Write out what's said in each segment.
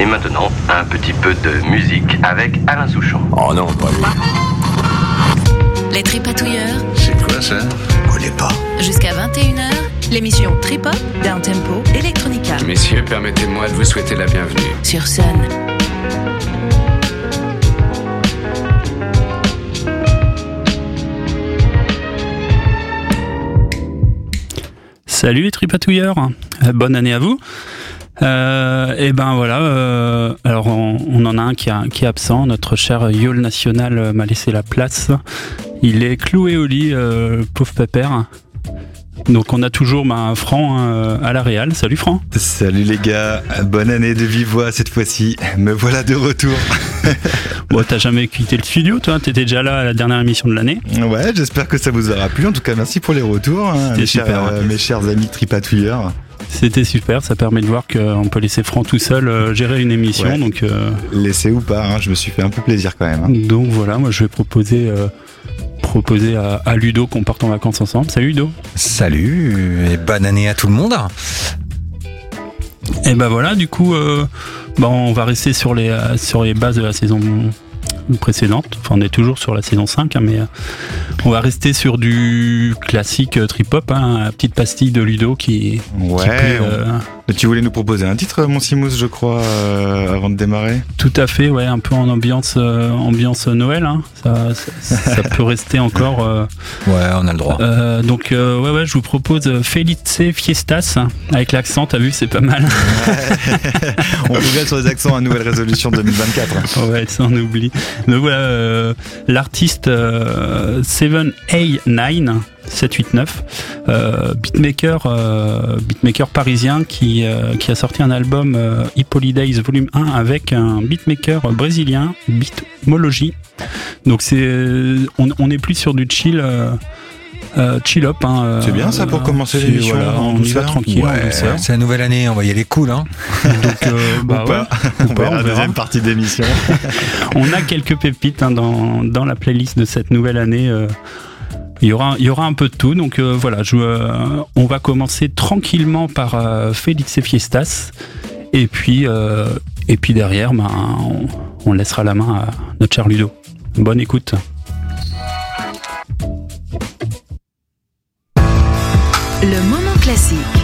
Et maintenant, un petit peu de musique avec Alain Souchon. Oh non, pas lui. Les Tripatouilleurs, C'est quoi ça? Connais pas. jusqu'à 21h, l'émission Trip-Hop, Down Tempo, Electronica, Messieurs, permettez-moi de vous souhaiter la bienvenue. sur Sun. Salut les tripatouilleurs, bonne année à vous. Euh, et ben voilà, euh, alors on, on en a un qui, a- qui est absent, notre cher Yol National m'a laissé la place. Il est cloué au lit, euh, pauvre pépère. Donc on a toujours ben, Franck euh, à la Réal. Salut Franck. Salut les gars, bonne année de vive voix cette fois-ci. Me voilà de retour. Bon, t'as jamais quitté le studio, toi? T'étais déjà là à la dernière émission de l'année? Ouais, j'espère que ça vous aura plu. En tout cas, merci pour les retours, hein, mes, chers, euh, mes chers amis tripatouilleurs. C'était super, ça permet de voir qu'on peut laisser Franck tout seul euh, gérer une émission. Ouais. Donc, euh, Laissez ou pas, hein, je me suis fait un peu plaisir quand même. hein. donc voilà, moi je vais proposer, euh, proposer à, à Ludo qu'on parte en vacances ensemble. Salut Ludo. Salut et bonne année à tout le monde. Et ben voilà, du coup, euh, bah, on va rester sur les, sur les bases de la saison précédente. Enfin, on est toujours sur la saison 5, hein, mais euh, on va rester sur du classique euh, trip-hop, hein, la petite pastille de Ludo qui, qui Ouais, plaît, on- euh, tu voulais nous proposer un titre, mon Simous, je crois, euh, avant de démarrer? Tout à fait, ouais, un peu en ambiance, euh, ambiance Noël. hein. Ça, ça, ça peut rester encore. euh, Ouais, on a le droit. euh, donc, euh, ouais, ouais, je vous propose Felice Fiestas hein, avec l'accent. T'as vu, c'est pas mal. On regarde sur les accents à nouvelle résolution 2024. Ouais, ça on oublie. Donc voilà, euh, l'artiste euh, 7A9, 789, euh, beatmaker, euh, beatmaker parisien qui, a sorti un album Holidays Volume 1 avec un beatmaker brésilien, Beatmology. Donc c'est, on, on est plus sur du chill. Euh, chill up. hein, euh, C'est bien ça pour commencer l'émission voilà, en on y va tranquille, c'est la nouvelle année, on va y aller cool. Hein. Donc, euh, bah Ou pas. ouais. On pas, verra on la deuxième partie d'émission. On a quelques pépites hein, dans, dans la playlist de cette nouvelle année. euh, il y, aura, il y aura un peu de tout. Donc euh, voilà, je, euh, on va commencer tranquillement par euh, Félix et Fiestas. Et puis, euh, et puis derrière, ben, on, on laissera la main à notre cher Ludo. Bonne écoute. Classique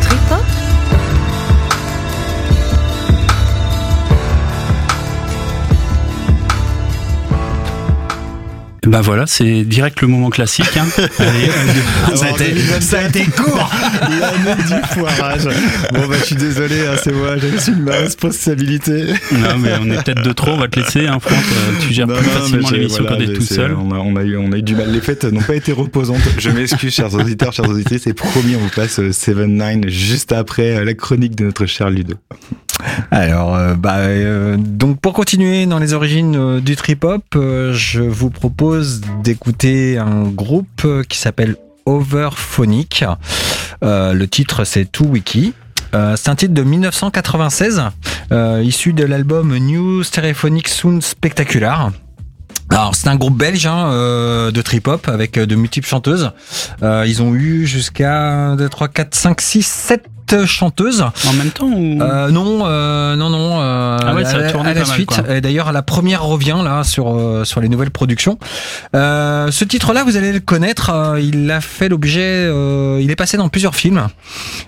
Ben voilà, c'est direct le moment classique. hein. Allez, euh, Ça a été- ça a été court. L'année du foirage. Bon bah je suis désolé, hein, c'est moi, j'assume ma responsabilité. non, mais on est peut-être de trop, on va te laisser, hein, Franck. Euh, Tu gères Non, plus non, facilement j'ai- l'émission voilà, quand t'es tout seul. On a, on a eu, on a eu du mal. Les fêtes n'ont pas été reposantes. Je m'excuse, chers auditeurs, chers auditrices. C'est promis, on vous passe 7-9 juste après euh, la chronique de notre cher Ludo. Alors, euh, bah, euh, donc pour continuer dans les origines euh, du trip-hop, je vous propose d'écouter un groupe qui s'appelle Overphonic. Le titre c'est To Wiki. C'est un titre de 1996, euh, issu de l'album New Stereophonic Sound Spectacular. Alors c'est un groupe belge hein, de trip-hop avec euh, de multiples chanteuses. Ils ont eu jusqu'à 1, 2, 3, 4, 5, 6, 7 chanteuses. En même temps ou... Euh, non, euh, non, non. euh, Ah ouais, ça a à, la- à la suite. D'ailleurs, la première revient là sur euh, sur les nouvelles productions. Euh, ce titre-là, vous allez le connaître. euh, il a fait l'objet. euh, il est passé dans plusieurs films.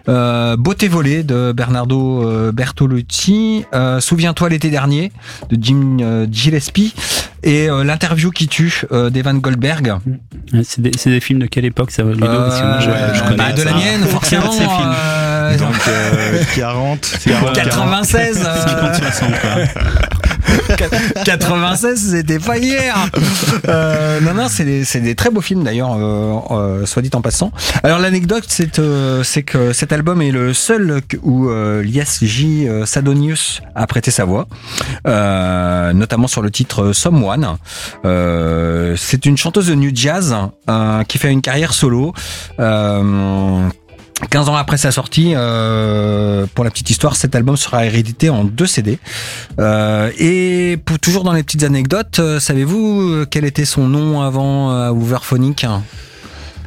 Euh, Beauté volée de Bernardo Bertolucci. Euh, Souviens-toi l'été dernier de Jim Gillespie. Et euh, l'interview qui tue d'Evan Goldberg. C'est des, des films de quelle époque ça, Ludo Parce que moi, je, je connais bah, de la mienne, forcément. Donc euh, 40, quoi, 96. euh, 50-60, quoi. 96, c'était pas hier. Euh, non, non, c'est des, des très beaux films d'ailleurs, euh, euh, soit dit en passant. Alors l'anecdote, c'est que cet album est le seul où Lias J. Sadonius a prêté sa voix, notamment sur le titre Someone. C'est une chanteuse de new jazz euh, qui fait une carrière solo. Euh, 15 ans après sa sortie, euh, pour la petite histoire, cet album sera hérédité en deux CD. Euh, et toujours dans les petites anecdotes, euh, savez-vous quel était son nom avant Overphonic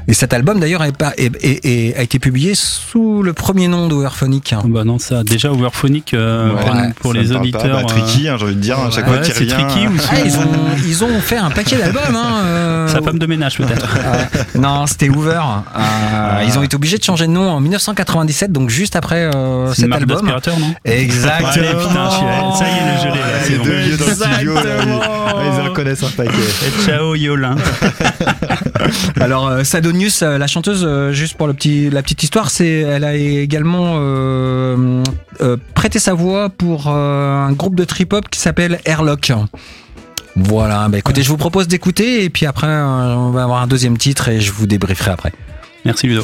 Et cet album d'ailleurs a été publié sous le premier nom d'Overphonic. Ah Bah non, ça, déjà Overphonic, euh, Ouais, pour, ouais, pour Ça les auditeurs. Pas, bah, euh, tricky, hein, j'ai envie de dire, à chaque ouais, fois qu'il tricky ou Ah, ils, ont, ils ont fait un paquet d'albums. Hein, euh, Sa femme de ménage peut-être. Euh, non, c'était Hoover. Euh, Ils ont été obligés de changer de nom en 1997, donc juste après euh, cet marque album. non? Exactement. Allez, putain, je suis- ça y est, le gelé, là, Ah, c'est les bon. deux vieux dans le studio, là, ils, ah, ils en reconnaissent un paquet. Et ciao Yolin. Alors euh, Sadonius, euh, la chanteuse, euh, juste pour le petit, la petite histoire, c'est, elle a également euh, prêté sa voix pour un groupe de trip hop qui s'appelle Airlock. Voilà, bah écoutez, je vous propose d'écouter et puis après on va avoir un deuxième titre et je vous débrieferai après. Merci Ludo.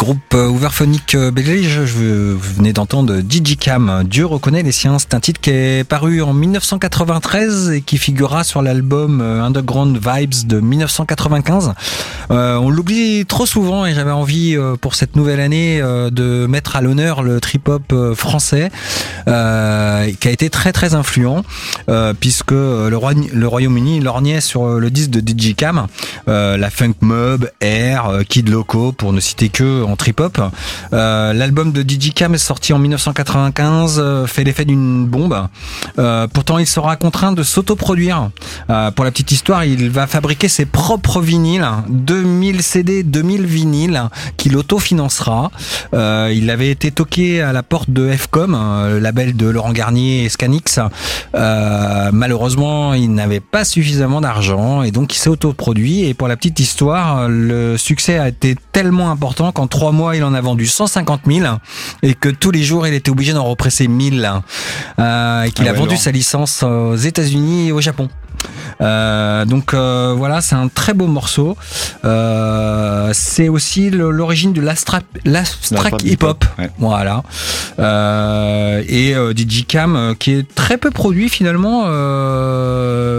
Groupe euh, ouverphonique euh, belge, je, vous venez d'entendre Digicam. Dieu reconnaît les siens. C'est un titre qui est paru en 1993 et qui figurera sur l'album euh, Underground Vibes de 1995. Euh, on l'oublie trop souvent et j'avais envie euh, pour cette nouvelle année euh, de mettre à l'honneur le trip-hop euh, français qui a été très très influent puisque le, Royaume-Uni lorgnait sur le disque de Digicam euh, la Funk Mob, Air, Kid Loco pour ne citer que en trip-hop. Euh, L'album de Digicam est sorti en 1995, euh, fait l'effet d'une bombe. Pourtant, il sera contraint de s'autoproduire. Pour la petite histoire, il va fabriquer ses propres vinyles, 2000 CD, 2000 vinyles, qu'il autofinancera. Euh, il avait été toqué à la porte de FCOM, euh, le label de Laurent Garnier et Scanix. Euh, malheureusement, il n'avait pas suffisamment d'argent et donc il s'est autoproduit. Et pour la petite histoire, le succès a été tellement important qu'en trois mois, il en a vendu 150 000 et que tous les jours, il était obligé d'en represser 1000 euh, et qu'il Ah a vendu sa licence aux États-Unis et au Japon. Euh, donc euh, voilà, c'est un très beau morceau. Euh, c'est aussi l'origine de l'abstract hip-hop. ouais. Voilà. Et Digicam, euh, qui est très peu produit finalement.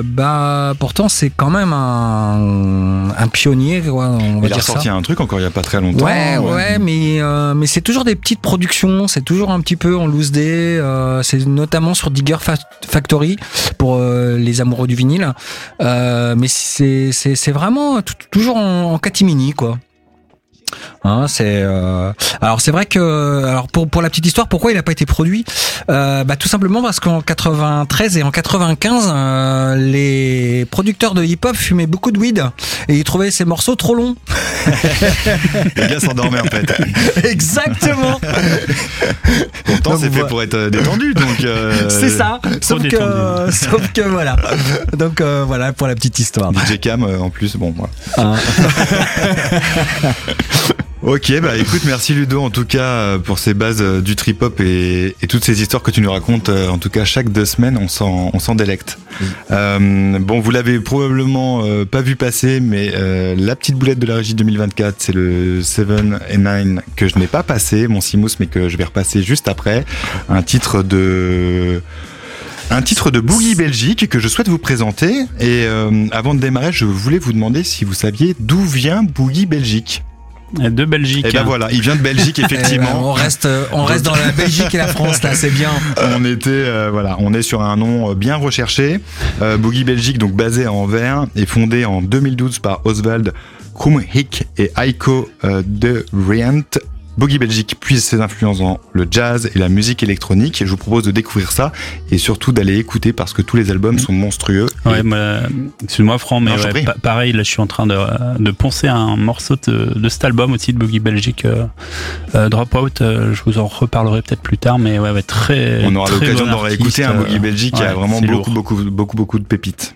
Bah pourtant c'est quand même un, un pionnier. Quoi, on va Il a ça. ressorti un truc encore il y a pas très longtemps. Ouais, ouais, mais mais c'est toujours des petites productions, c'est toujours un petit peu en loose day. c'est notamment sur Digger Fa- Factory pour les amoureux du vinyle. Euh, mais c'est vraiment toujours en, en catimini quoi. Hein, c'est euh, alors c'est vrai que alors pour pour la petite histoire pourquoi il n'a pas été produit? Euh, bah tout simplement parce qu'en 93 et en 95 euh, les producteurs de hip-hop fumaient beaucoup de weed et ils trouvaient ces morceaux trop longs Les gars s'endormaient en fait. exactement Pourtant Donc, c'est fait pour être détendu donc. euh, c'est ça sauf que détendu. sauf que voilà donc euh, voilà pour la petite histoire DJ Cam euh, en plus bon voilà. Hein. Ok, bah écoute, merci Ludo en tout cas euh, pour ces bases euh, du trip hop et, et toutes ces histoires que tu nous racontes. euh, En tout cas, chaque deux semaines, on s'en, on s'en délecte. Euh, bon, vous l'avez probablement euh, pas vu passer, mais euh, la petite boulette de la régie 2024, c'est le 7 et 9 que je n'ai pas passé, mon Simous, mais que je vais repasser juste après. Un titre de un titre de Boogie Belgique que je souhaite vous présenter. Et euh, avant de démarrer, je voulais vous demander si vous saviez d'où vient Boogie Belgique. De Belgique. Et ben hein. voilà, il vient de Belgique Eh ben, effectivement. on reste on reste dans la Belgique et la France là c'est bien on était euh, voilà, on est sur un nom euh, bien recherché. Euh, Boogie Belgique, donc basé à Anvers, est fondé en 2012 par Oswald Krumhik et Heiko euh, de Rient. Boogie Belgique puise ses influences dans le jazz et la musique électronique. Et je vous propose de découvrir ça et surtout d'aller écouter parce que tous les albums sont monstrueux. Ouais, moi, excuse-moi Franck, mais Non, ouais, pa- pareil, là je suis en train de, de poncer un morceau de, de cet album aussi de Boogie Belgique euh, euh, Dropout. euh, je vous en reparlerai peut-être plus tard, mais ouais, ouais très. on aura l'occasion d'en réécouter un artiste, Boogie euh, Belgique qui a vraiment beaucoup, beaucoup, beaucoup, beaucoup de pépites.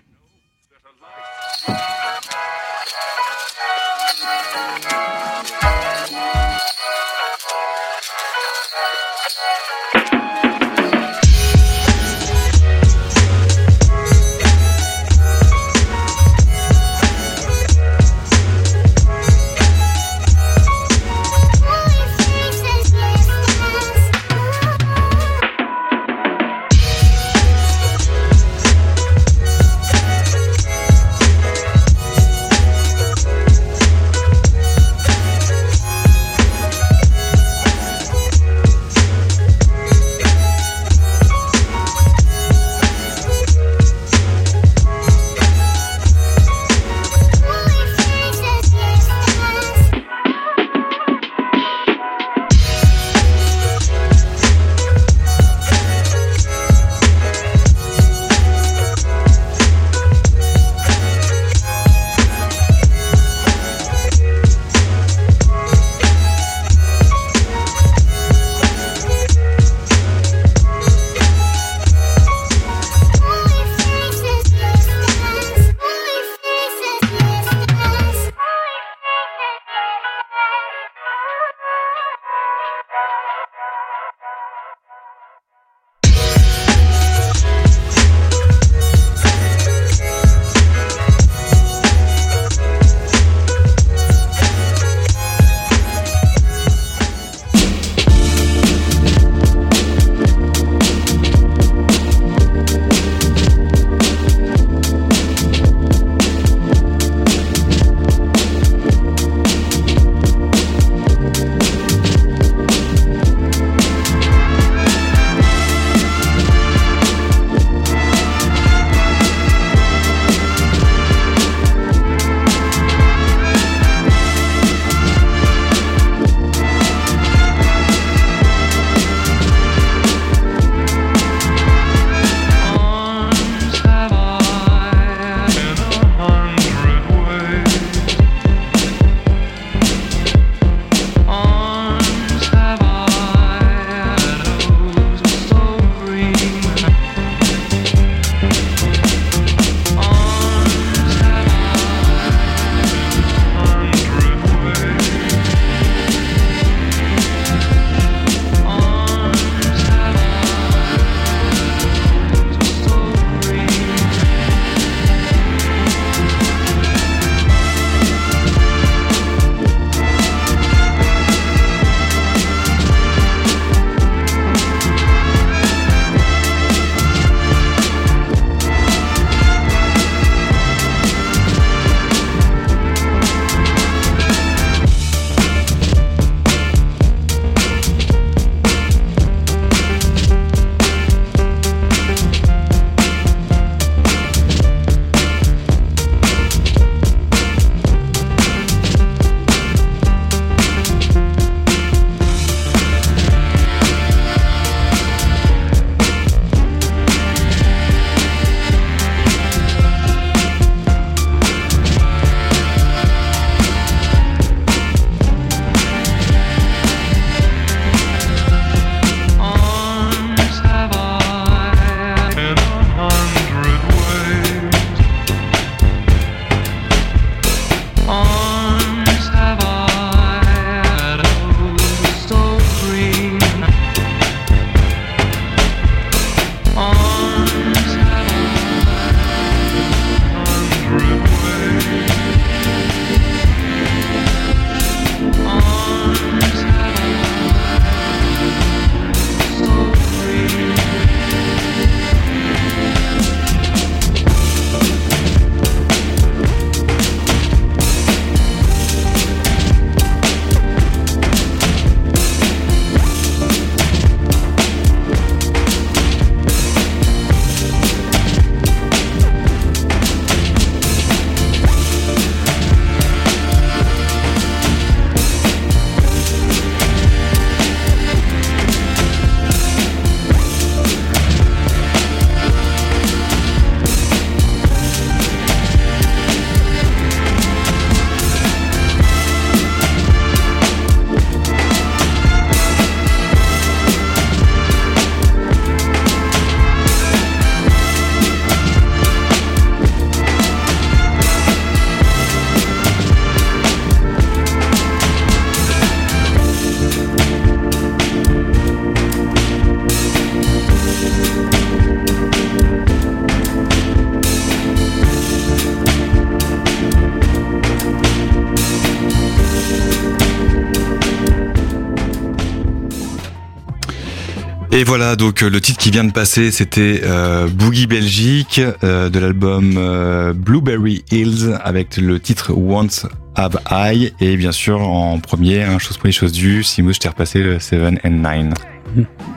Et voilà, donc euh, le titre qui vient de passer, c'était euh, Boogie Belgique euh, de l'album euh, Blueberry Hills avec le titre Once Have I et bien sûr en premier, hein, chose pour les choses dues, Simous, je t'ai repassé le 7 and 9.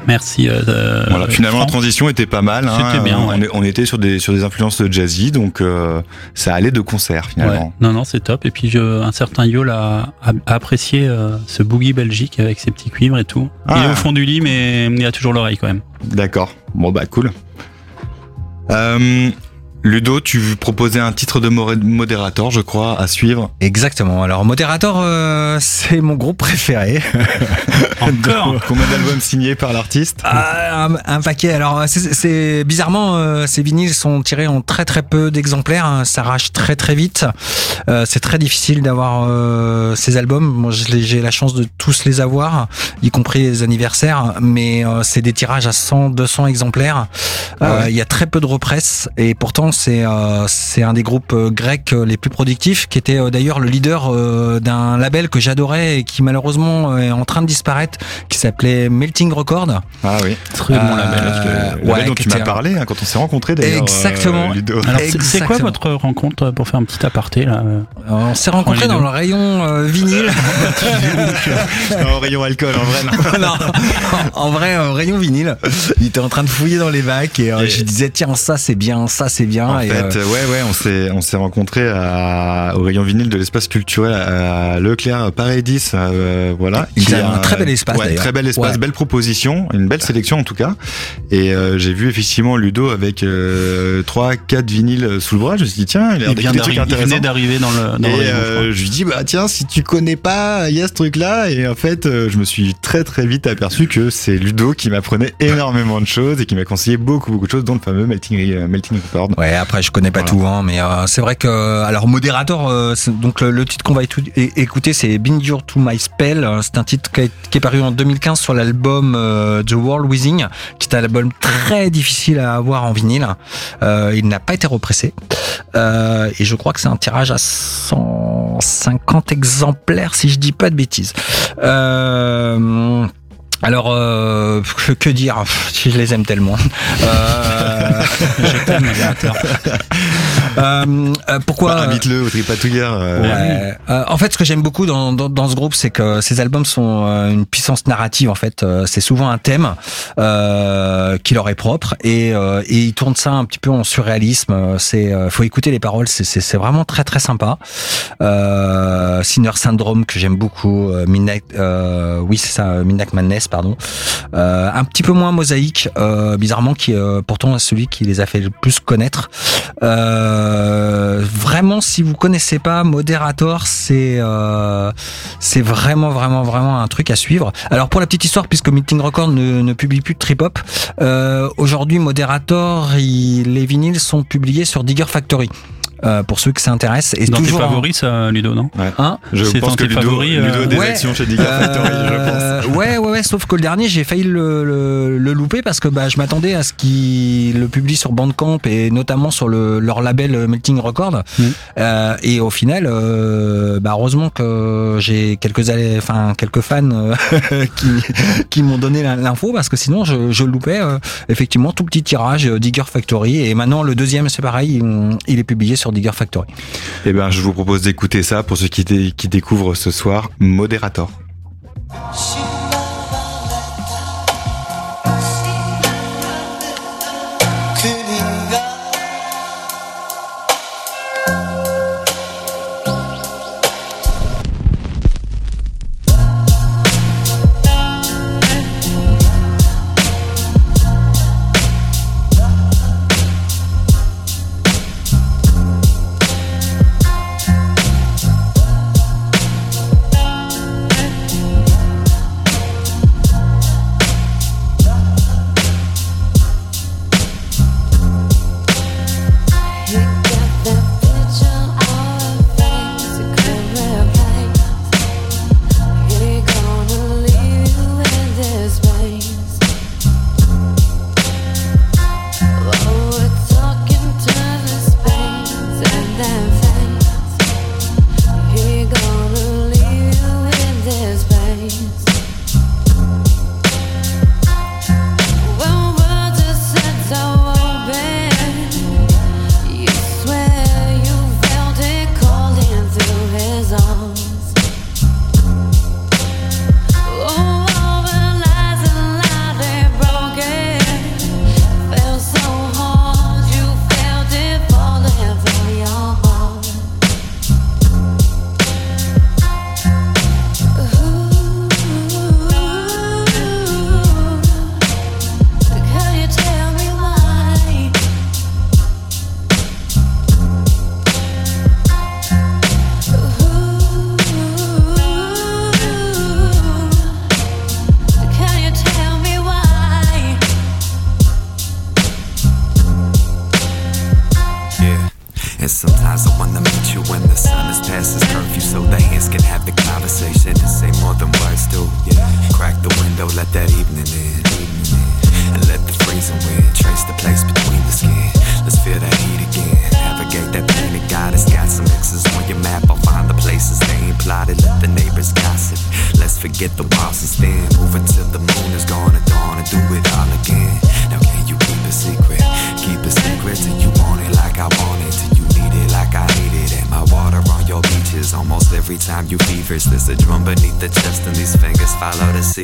Merci. euh, Voilà, finalement la transition était pas mal. hein. C'était bien, on, ouais. on était sur des sur des influences jazzy, donc euh, ça allait de concert Ouais. finalement. Non, non, c'est top. Et puis je, un certain Yol a, a- a apprécié euh, ce boogie belgique avec ses petits cuivres et tout. Il Ah. est au fond du lit, mais il a toujours l'oreille quand même. D'accord. Bon bah cool. Ludo, tu proposais un titre de mo- modérateur, je crois, à suivre. Exactement. Alors, Moderator, euh, c'est mon groupe préféré. Encore Combien d'albums signés par l'artiste Ah, un, un paquet. Alors, c'est- c'est bizarrement, euh, ces vinyles sont tirés en très très peu d'exemplaires. hein. Ça arrache très très vite. Euh, c'est très difficile d'avoir euh, ces albums. Moi, j'ai la chance de tous les avoir, y compris les anniversaires. Mais euh, c'est des tirages à 100, 200 exemplaires. Ah Euh, ouais. Il y a très peu de represses et pourtant c'est euh, c'est un des groupes euh, grecs euh, les plus productifs, qui était euh, d'ailleurs le leader euh, d'un label que j'adorais et qui malheureusement euh, est en train de disparaître, qui s'appelait Melting Record. Ah oui. Très bon label. Le label ouais, dont tu m'as parlé hein, quand on s'est rencontrés d'ailleurs. Exactement. euh, Ludo. Alors, c'est- c'est quoi votre rencontre pour faire un petit aparté là euh On s'est rencontrés dans le rayon euh, vinyle. Non, rayon alcool en vrai. Non. non, en vrai, euh, rayon vinyle. Il était en train de fouiller dans les bacs et, euh, Et- je disais tiens ça c'est bien, ça c'est bien. En et, fait, euh, ouais, ouais, on s'est, on s'est rencontrés à, au rayon vinyle de l'espace culturel à Leclerc Paradis, euh, voilà. Qui avaient a un très bel espace, ouais. Très bel espace, Ouais. belle proposition, une belle sélection en tout cas. Et euh, j'ai vu effectivement Ludo avec euh, trois, quatre vinyles sous le bras. Je me suis dit tiens, il a il, des vient trucs il venait d'arriver dans le, dans Et le rayon, je euh, je lui dis bah tiens si tu connais pas il y a ce truc là et en fait euh, je me suis très très vite aperçu que c'est Ludo qui m'apprenait énormément de choses et qui m'a conseillé beaucoup beaucoup de choses dont le fameux Melting euh, Melting Record. Ouais, après je connais pas Voilà. tout, hein, mais euh, c'est vrai que alors modérateur, euh, donc le, le titre qu'on va écouter, c'est Bind You to My Spell. Euh, C'est un titre qui, est- qui est paru en 2015 sur l'album euh, The World Within, qui est un album très difficile à avoir en vinyle. Euh, il n'a pas été repressé Euh, et je crois que c'est un tirage à 150 exemplaires, si je dis pas de bêtises. Alors, euh, que, que dire? Je les aime tellement. Euh, Je t'aime, modérateur. euh, euh, pourquoi Bah, Invite-le au tripatouilleur. Ouais. Euh, en fait, ce que j'aime beaucoup dans, dans, dans ce groupe, c'est que ces albums sont une puissance narrative. En fait, c'est souvent un thème euh, qui leur est propre et, euh, et ils tournent ça un petit peu en surréalisme. C'est, euh, faut écouter les paroles. C'est, vraiment très très sympa. Euh, Sinner Syndrome que j'aime beaucoup. Euh, Midnight, euh, oui c'est ça, Midnight Madness, pardon. Euh, un petit peu moins mosaïque, euh, bizarrement, qui euh, pourtant est celui qui les a fait le plus connaître. Euh, vraiment, si vous connaissez pas Moderator, c'est euh, c'est vraiment vraiment vraiment un truc à suivre. Alors pour la petite histoire, puisque Meeting Record ne, publie plus de trip hop, euh, aujourd'hui Moderator, les vinyles sont publiés sur Digger Factory. Euh, pour ceux que ça intéresse, et Dans tes toujours en- favoris, ça, Ludo, non Hein Je pense dans que tes Ludo, favoris, euh, Ludo a des Ouais. actions chez Digger Factory, je Euh, pense. ouais, ouais, ouais, sauf que le dernier, j'ai failli le, le, le louper parce que bah, je m'attendais à ce qu'ils le publient sur Bandcamp et notamment sur le, leur label Melting Record. Mm. Euh, et au final, euh, bah, heureusement que j'ai quelques, enfin, quelques fans euh, qui, qui m'ont donné l'info parce que sinon, je, je loupais euh, effectivement tout petit tirage Digger Factory. Et maintenant, le deuxième, c'est pareil, il, il est publié sur Digger Factory. Eh ben, je vous propose d'écouter ça pour ceux qui, qui découvrent ce soir Moderator.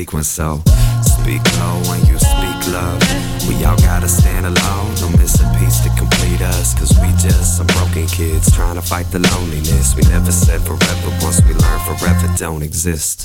Sequence. So speak low when you speak love. We all gotta stand alone. No missing piece to complete us. Cause we just some broken kids trying to fight the loneliness. We never said forever. Once we learn forever don't exist.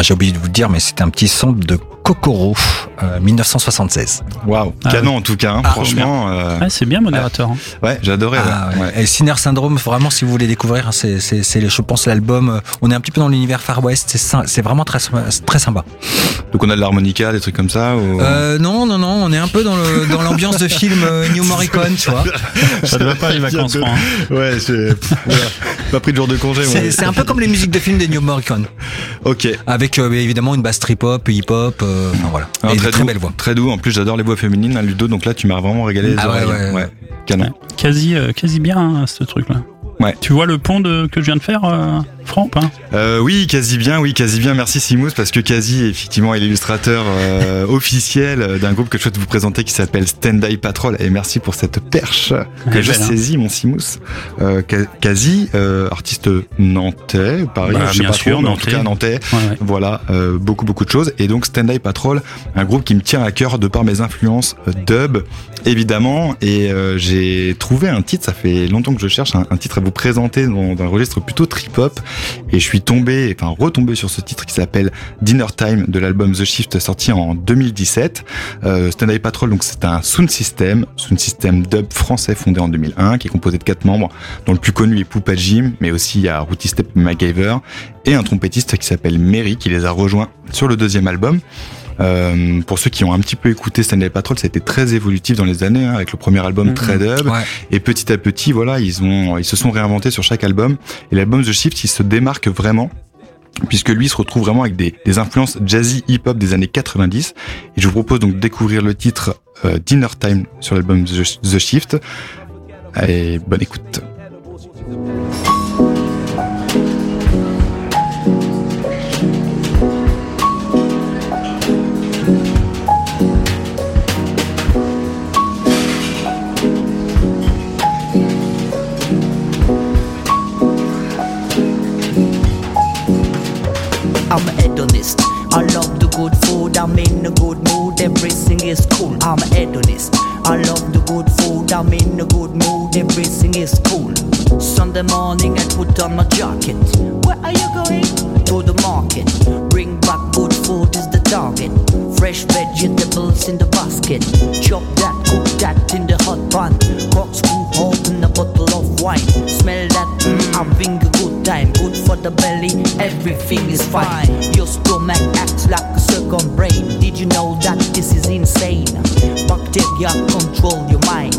Ah, j'ai oublié de vous dire, mais c'était un petit son de Kokoro, euh, 1976. Waouh, Ah canon en tout cas. hein, Ah, franchement, euh, Ouais, c'est bien, modérateur. hein. ouais, j'adorais. Ah, ouais. Et Sinner Syndrome, vraiment, si vous voulez découvrir, hein, c'est, je pense, l'album. euh, On est un petit peu dans l'univers Far West. C'est, vraiment très, très sympa. Donc on a de l'harmonica, des trucs comme ça. ou- Euh, non, non, non, on est un peu dans, l'ambiance de film euh, New Morricone, tu vois. Ça ne va pas les vacances, Franck. hein. Ouais, j'ai pas pris de jour de congé. moi. C'est, un peu comme les musiques de films des New Morricone, Ok. avec euh, évidemment une basse trip-hop, hip-hop, euh, enfin voilà. Alors, Et de très, très doux, belle voix. Très doux. En plus, j'adore les voix féminines, hein, Ludo. Donc là, tu m'as vraiment régalé les Ah ouais, oreilles. ouais, ouais. Canon. Quasi, euh, quasi bien, hein, ce truc-là. Ouais. Tu vois le pont de, que je viens de faire, euh, Franck Euh, oui, quasi bien, oui, quasi bien. Merci Simous, parce que quasi, effectivement, est l'illustrateur euh, officiel d'un groupe que je souhaite vous présenter qui s'appelle Stand Eye Patrol. Et merci pour cette perche que est je belle, hein. saisis, mon Simous. Euh, quasi, euh, artiste nantais, pareil, Bah, je sais pas sûr, trop, mais en nantais. tout cas nantais. Ouais, ouais. Voilà, euh, beaucoup beaucoup de choses. Et donc Stand Eye Patrol, un groupe qui me tient à cœur de par mes influences dub, évidemment. Et euh, j'ai trouvé un titre, ça fait longtemps que je cherche un, titre à vous présenter dans, un registre plutôt trip-hop. Et je suis tombé, enfin retombé sur ce titre qui s'appelle Dinner Time de l'album The Shift sorti en 2017. Euh, Stand Eye Patrol, donc c'est un sound system, sound system dub français fondé en 2001, qui est composé de quatre membres, dont le plus connu est Poupa Jim, mais aussi il y a Rooty Step MacGyver et un trompettiste qui s'appelle Mary qui les a rejoints sur le deuxième album. Euh, pour ceux qui ont un petit peu écouté Stanley Patrol, ça a été très évolutif dans les années, hein, avec le premier album Mhm. très dub. Ouais. Et petit à petit, voilà, ils ont, ils se sont réinventés sur chaque album. Et l'album The Shift, il se démarque vraiment. Puisque lui se retrouve vraiment avec des, des influences jazzy hip-hop des années 90. Et je vous propose donc de découvrir le titre euh, Dinner Time sur l'album The, The Shift. Et bonne écoute. Hedonist. I love the good food. I'm in a good mood. Everything is cool. I'm a hedonist. I love the good food. I'm in a good mood. Everything is cool. Sunday morning, I put on my jacket. Where are you going? To the market. Bring back good food is the target. Fresh vegetables in the basket. Chop that, cook that in the hot pan. Corkscrew, open a bottle wine. Smell that, mm, having a good time. Good for the belly, everything is fine. Your stomach acts like a second brain. Did you know that this is insane? Bacteria control your mind.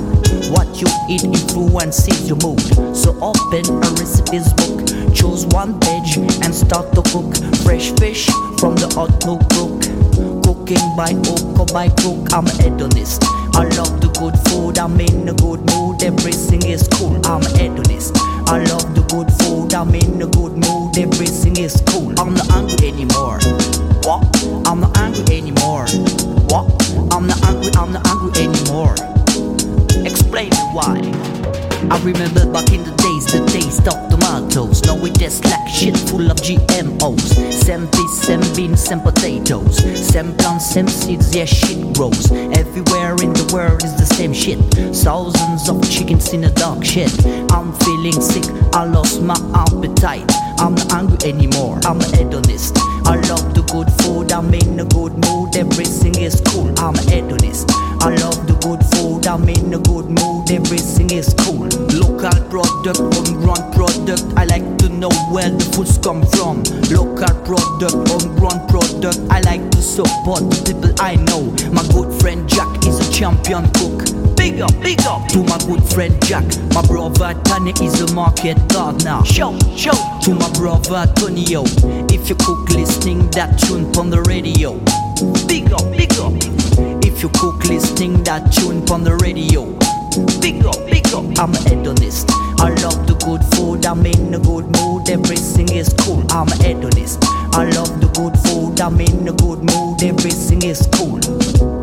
What you eat influences your mood. So open a recipes book, choose one page and start to cook. Fresh fish from the hot brook. Cooking by hook or by crook, I'm a hedonist. I love the good food, I'm in a good mood, everything is cool, I'm a hedonist. I love the good food, I'm in a good mood, everything is cool. I'm not hungry anymore. What? I'm not angry anymore. What? I'm not angry, I'm not angry anymore. Explain why. I remember back in the days, the taste of tomatoes. Now it tastes like shit full of GMOs. Same fish, same beans, same potatoes. Same plants, same seeds, yeah, shit grows. Everywhere in the world is the same shit. Thousands of chickens in a dark shed. I'm feeling sick, I lost my appetite. I'm not angry anymore. I'm an hedonist. I love the good food. I'm in a good mood. Everything is cool. I'm a hedonist. I love the good food. I'm in a good mood. Everything is cool. Local product, homegrown product. I like to know where the foods come from. Local product, homegrown product. I like to support the people I know. My good friend Jack is a champion cook. Big up, big up to my good friend Jack. My brother Tony is a market gardener. Show, show to my brother Tonio. If you cook listening that tune on the radio. Big up, big up. If you cook listening that tune on the radio. Big up, big up. I'm a hedonist. I love the good food. I'm in a good mood. Everything is cool. I'm a hedonist. I love the good food. I'm in a good mood. Everything is cool.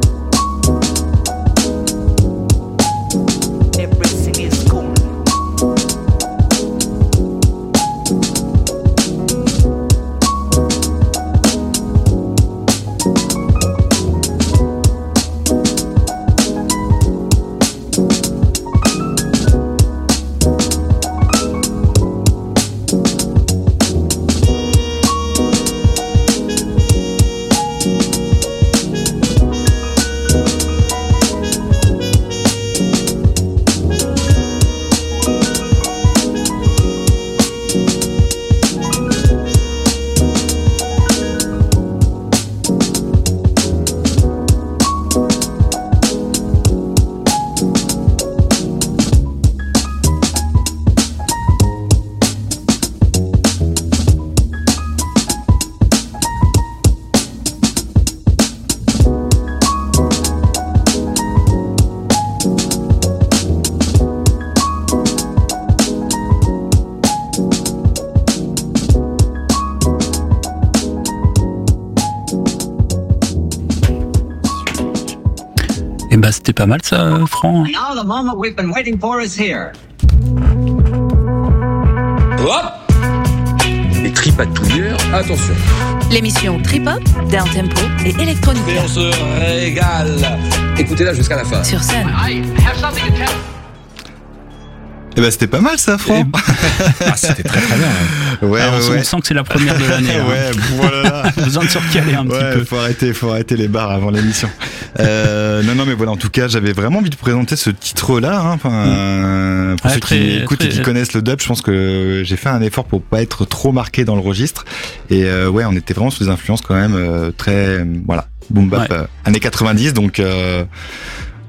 Mal ça, Franck? Now the moment we've been waiting for is here. Hop Les tripatouilleurs, attention. L'émission Trip-Hop, Downtempo et Electronica. Et on se régale. Écoutez-la jusqu'à la fin. Sur scène. Eh ben c'était pas mal ça, Franck. Ah, c'était très très bien. Ouais, Alors, on, ouais, sent- ouais. on sent que c'est la première de l'année. hein. ouais, voilà. Besoin de se recaler un Ouais, petit peu. faut arrêter, faut arrêter les bars avant l'émission. Euh, non, non, mais voilà. En tout cas, j'avais vraiment envie de présenter ce titre-là. Hein, enfin, euh, pour Ouais, ceux très- qui écoutent et qui connaissent le dub, je pense que j'ai fait un effort pour pas être trop marqué dans le registre. Et euh, ouais, on était vraiment sous des influences quand même euh, très, euh, voilà, boom bap, Ouais. euh, années 90. Donc euh,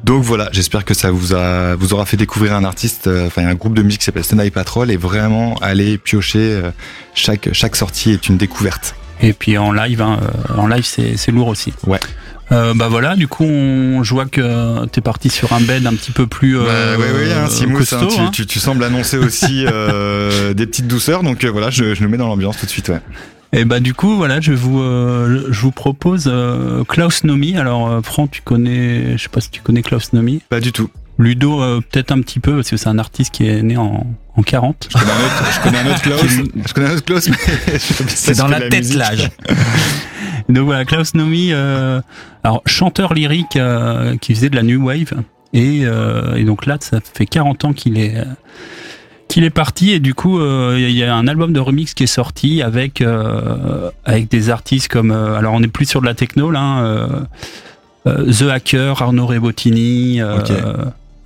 donc voilà, j'espère que ça vous a vous aura fait découvrir un artiste, euh, enfin un groupe de musique qui s'appelle Stand Patrol et vraiment aller piocher euh, chaque chaque sortie est une découverte. Et puis en live, hein, euh, en live c'est c'est lourd aussi. Ouais. Euh, bah voilà, du coup, on, je vois que t'es parti sur un bed un petit peu plus euh, Bah, ouais, ouais, hein, Simous, costaud. hein, tu, hein. tu, tu sembles annoncer aussi euh, des petites douceurs, donc euh, voilà, je, je nous mets dans l'ambiance tout de suite. Ouais. Et bah du coup, voilà, je vous, euh, je vous propose euh, Klaus Nomi. Alors, euh, Franck, tu connais, je sais pas si tu connais Klaus Nomi. Pas du tout. Ludo, euh, peut-être un petit peu, parce que c'est un artiste qui est né en, en 40. Je connais un autre, je connais un autre Klaus, je connais un autre Klaus, mais C'est dans que la tête l'âge. Donc voilà, Klaus Nomi, euh, alors chanteur lyrique euh, qui faisait de la new wave. Et, euh, et donc là, ça fait 40 ans qu'il est euh, qu'il est parti et du coup euh, il y a un album de remix qui est sorti avec euh, avec des artistes comme euh, alors on est plus sur de la techno là hein, euh, euh, The Hacker Arnaud Rebotini euh, Ok.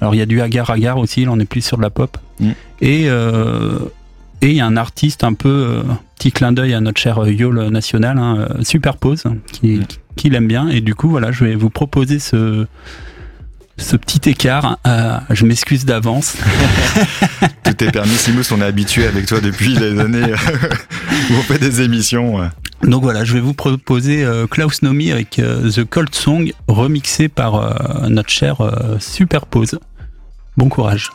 Alors il y a du Agar Agar aussi là on est plus sur de la pop Mm. et euh, et il y a un artiste un peu euh, petit clin d'œil à notre cher euh, Yol national hein, Superpose qui, Mm. qui l'aime bien et du coup voilà je vais vous proposer ce ce petit écart, euh, je m'excuse d'avance. Tout est permis, Simous, on est habitué avec toi depuis les années où on fait des émissions. Donc voilà, je vais vous proposer euh, Klaus Nomi avec euh, The Cold Song remixé par notre cher Superpose. Bon courage.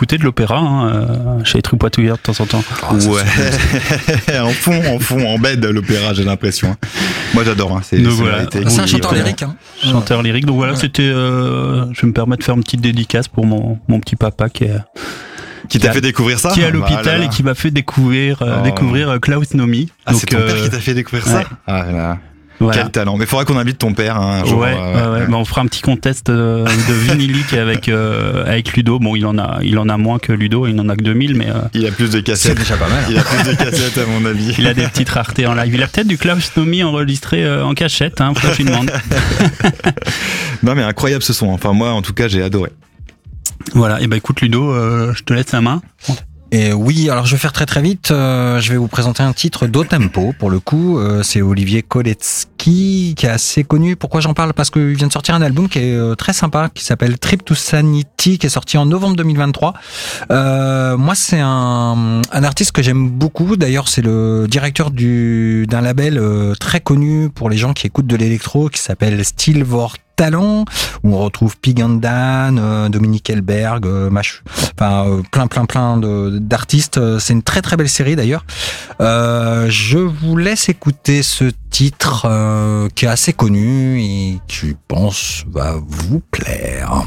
Écouter de l'opéra hein, euh, chez les Tripatouilleurs de temps en temps. ouais, en fond, en fond, en bed l'opéra, j'ai l'impression. hein. Moi, j'adore. Hein. C'est voilà. un chanteur lyrique. Hein. Chanteur lyrique. Donc voilà, c'était. euh, je vais me permettre de faire une petite dédicace pour mon, mon petit papa qui est, Qui t'a fait découvrir ça? qui est à Bah, l'hôpital et qui m'a fait découvrir euh, Oh. découvrir Klaus Nomi. Ah, c'est ton père euh, qui t'a fait découvrir ça? ouais. Ah là. Voilà. Quel talent. Mais faudra qu'on invite ton père hein, un jour. ouais, euh, ouais, ouais. Bah, on fera un petit contest euh, de vinilique avec euh, avec Ludo. Bon, il en a il en a moins que Ludo, il en a que 2000 mais euh, Il a plus de cassettes. déjà pas mal. Il a plus de cassettes à mon avis. il a des petites raretés en live. Il a peut-être du Klaus Nomi enregistré euh, en cachette, hein, faut que je lui demande. Non mais incroyable ce son. Enfin moi en tout cas j'ai adoré. Voilà, et ben écoute Ludo, euh, je te laisse la main. Et oui, alors je vais faire très très vite. Euh, je vais vous présenter un titre d'O Tempo pour le coup. Euh, c'est Olivier Koletsky qui est assez connu. Pourquoi j'en parle? Parce qu'il vient de sortir un album qui est euh, très sympa, qui s'appelle Trip to Sanity, qui est sorti en novembre 2023. Euh, moi, c'est un, un artiste que j'aime beaucoup. D'ailleurs, c'est le directeur du d'un label très connu pour les gens qui écoutent de l'électro, qui s'appelle Steel Où on retrouve Pig and Dan, euh, Dominique Elberg, euh, Mach- enfin euh, plein plein plein d'artistes. C'est une très très belle série d'ailleurs. Je vous laisse écouter ce titre qui est assez connu et qui je pense va vous plaire.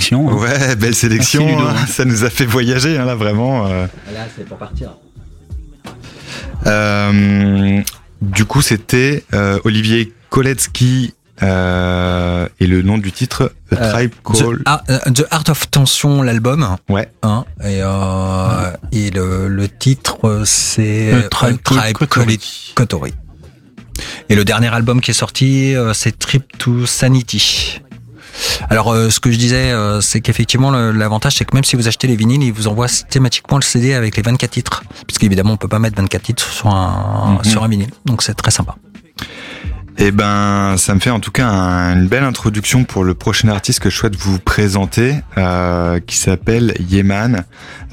Sélection. hein. Ouais, belle sélection. Merci, Ludo. hein. Ça nous a fait voyager, hein, là, vraiment. euh. Là, c'est pour partir. Euh, du coup, c'était euh, Olivier Koletsky euh, et le nom du titre, A Euh, Tribe The, Called. Ar- euh, The Art of Tension, l'album. Ouais. Hein, et euh, et le, le titre, c'est Tribe Tribe Kotori. Et le dernier album qui est sorti, c'est Trip to Sanity. Alors, euh, ce que je disais, euh, c'est qu'effectivement, l'avantage, c'est que même si vous achetez les vinyles, ils vous envoient systématiquement le CD avec les 24 titres. Puisqu'évidemment, on peut pas mettre 24 titres sur un, Mhm. sur un vinyle. Donc, c'est très sympa. Eh ben, ça me fait en tout cas un- une belle introduction pour le prochain artiste que je souhaite vous présenter, euh, qui s'appelle Yeman.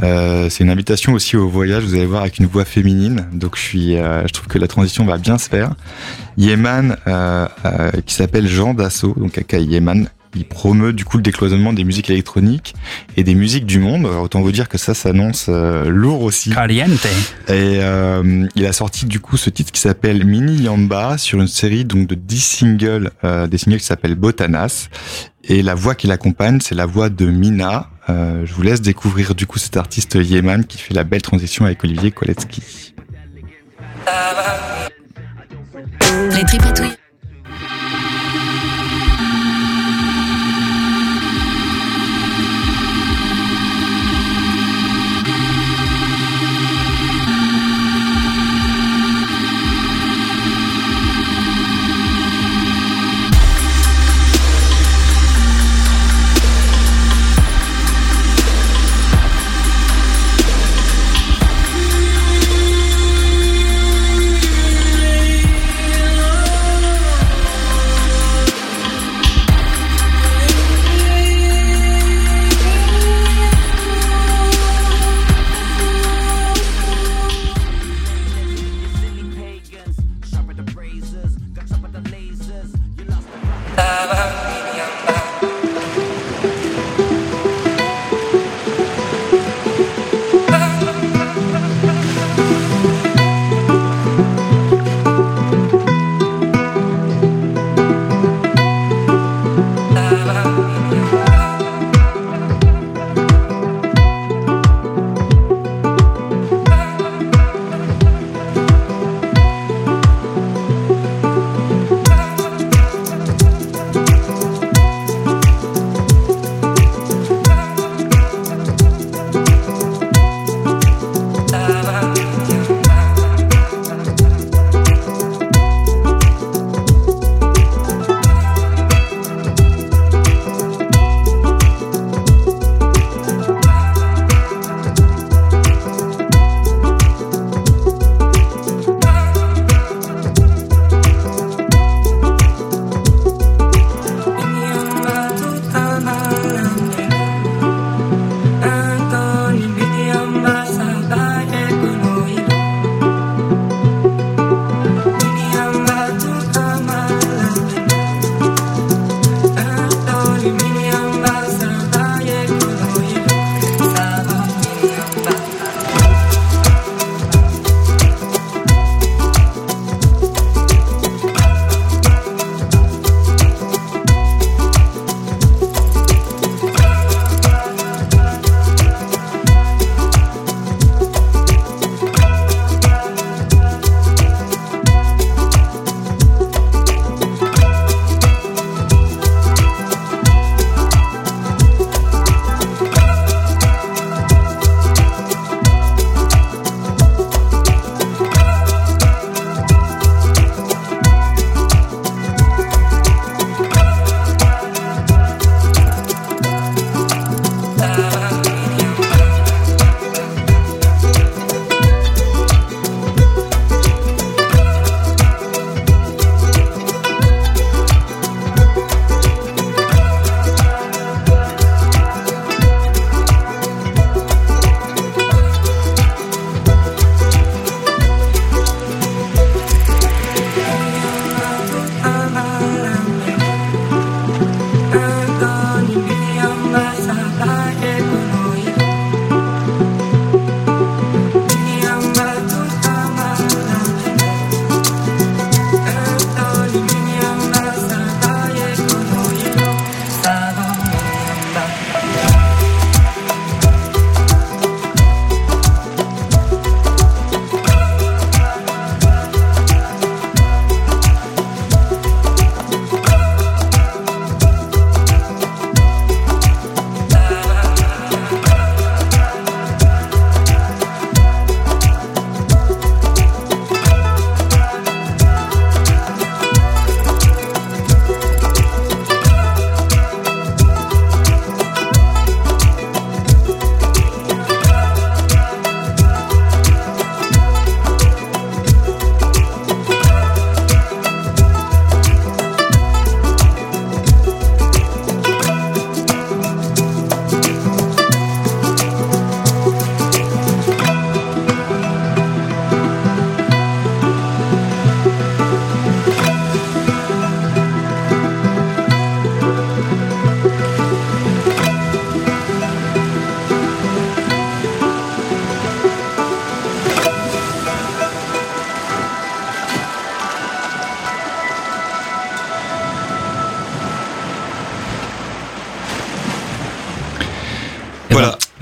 Euh, c'est une invitation aussi au voyage. Vous allez voir avec une voix féminine. Donc, je suis, euh, je trouve que la transition va bien se faire. Yeman, qui s'appelle Jean Dassault, donc aka Yeman. Il promeut du coup le décloisonnement des musiques électroniques et des musiques du monde. Alors, autant vous dire que ça s'annonce euh, lourd aussi. Caliente. Et euh, il a sorti du coup ce titre qui s'appelle Mini Yamba sur une série donc de 10 singles, euh, des singles qui s'appellent Botanas. Et la voix qui l'accompagne, c'est la voix de Mina. Euh, je vous laisse découvrir du coup cet artiste Yeman qui fait la belle transition avec Olivier Koletsky. Les tripatouilles. la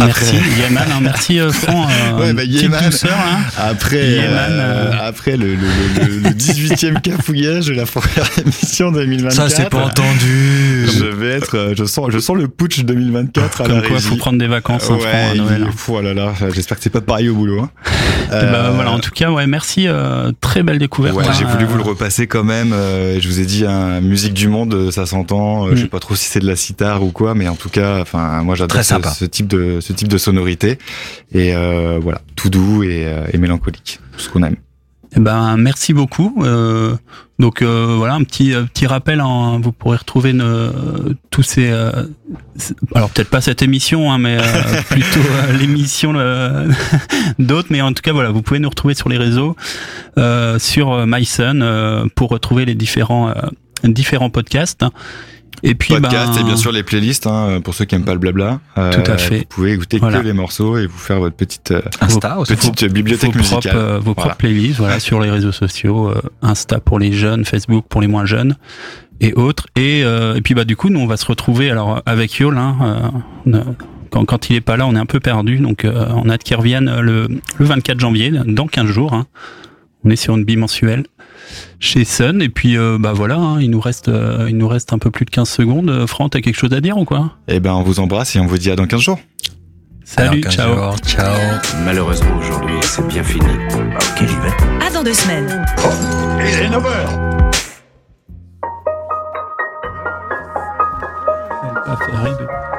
Merci, Yeman, hein, merci euh, Franck. Euh, ouais, bah, douceur, hein. après, Yeman, euh, après le, le, le, le 18e cafouillage de la première émission 2024. Ça, c'est pas entendu. Je vais être, euh, je sens, je sens le putsch 2024 à Comme la quoi, régie. faut prendre des vacances, hein, Ouais, Franck, à Noël. oh là là, j'espère que c'est pas pareil au boulot. Hein. Bah, voilà, en tout cas, ouais, merci, euh, très belle découverte. Ouais, j'ai voulu euh, vous le repasser quand même. euh, je vous ai dit, musique du monde, euh, ça s'entend. Euh, Je sais Mm. pas trop si c'est de la sitar ou quoi, mais en tout cas, enfin, moi j'adore ce, ce type de ce type de sonorité. Et euh, voilà, tout doux et, euh, et mélancolique, tout ce qu'on aime. Eh ben, merci beaucoup. Euh, donc euh, voilà, un petit petit rappel. hein, vous pourrez retrouver ne- tous ces. euh, alors peut-être pas cette émission, hein, mais plutôt l'émission d'autres. Mais en tout cas, voilà, vous pouvez nous retrouver sur les réseaux, sur MySun, pour retrouver les différents différents podcasts. Et puis, Podcast ben, et bien sûr les playlists hein, pour ceux qui aiment pas le blabla. Euh, Tout à fait. Vous pouvez écouter Voilà. que les morceaux et vous faire votre petite euh, Insta aussi. petite bibliothèque vos musicale. propres, euh, vos Voilà. propres playlists, voilà, sur les réseaux sociaux, euh, Insta pour les jeunes, Facebook pour les moins jeunes et autres. Et, euh, et puis bah du coup, nous on va se retrouver alors avec Yol. Hein, euh, quand, quand il est pas là, on est un peu perdu, donc euh, on a hâte qu'il revienne le, le 24 janvier, dans 15 jours. hein. On est sur une bimensuelle chez Sun. Et puis euh, bah voilà, hein, il nous reste euh, il nous reste un peu plus de 15 secondes. Euh, Franck, t'as quelque chose à dire ou quoi? Eh ben, on vous embrasse et on vous dit à dans 15 jours. Salut, ciao. jours, Ciao. Malheureusement, aujourd'hui, c'est bien fini. Ok, j'y vais. À dans deux semaines. Il est 9h Pas fait rire de-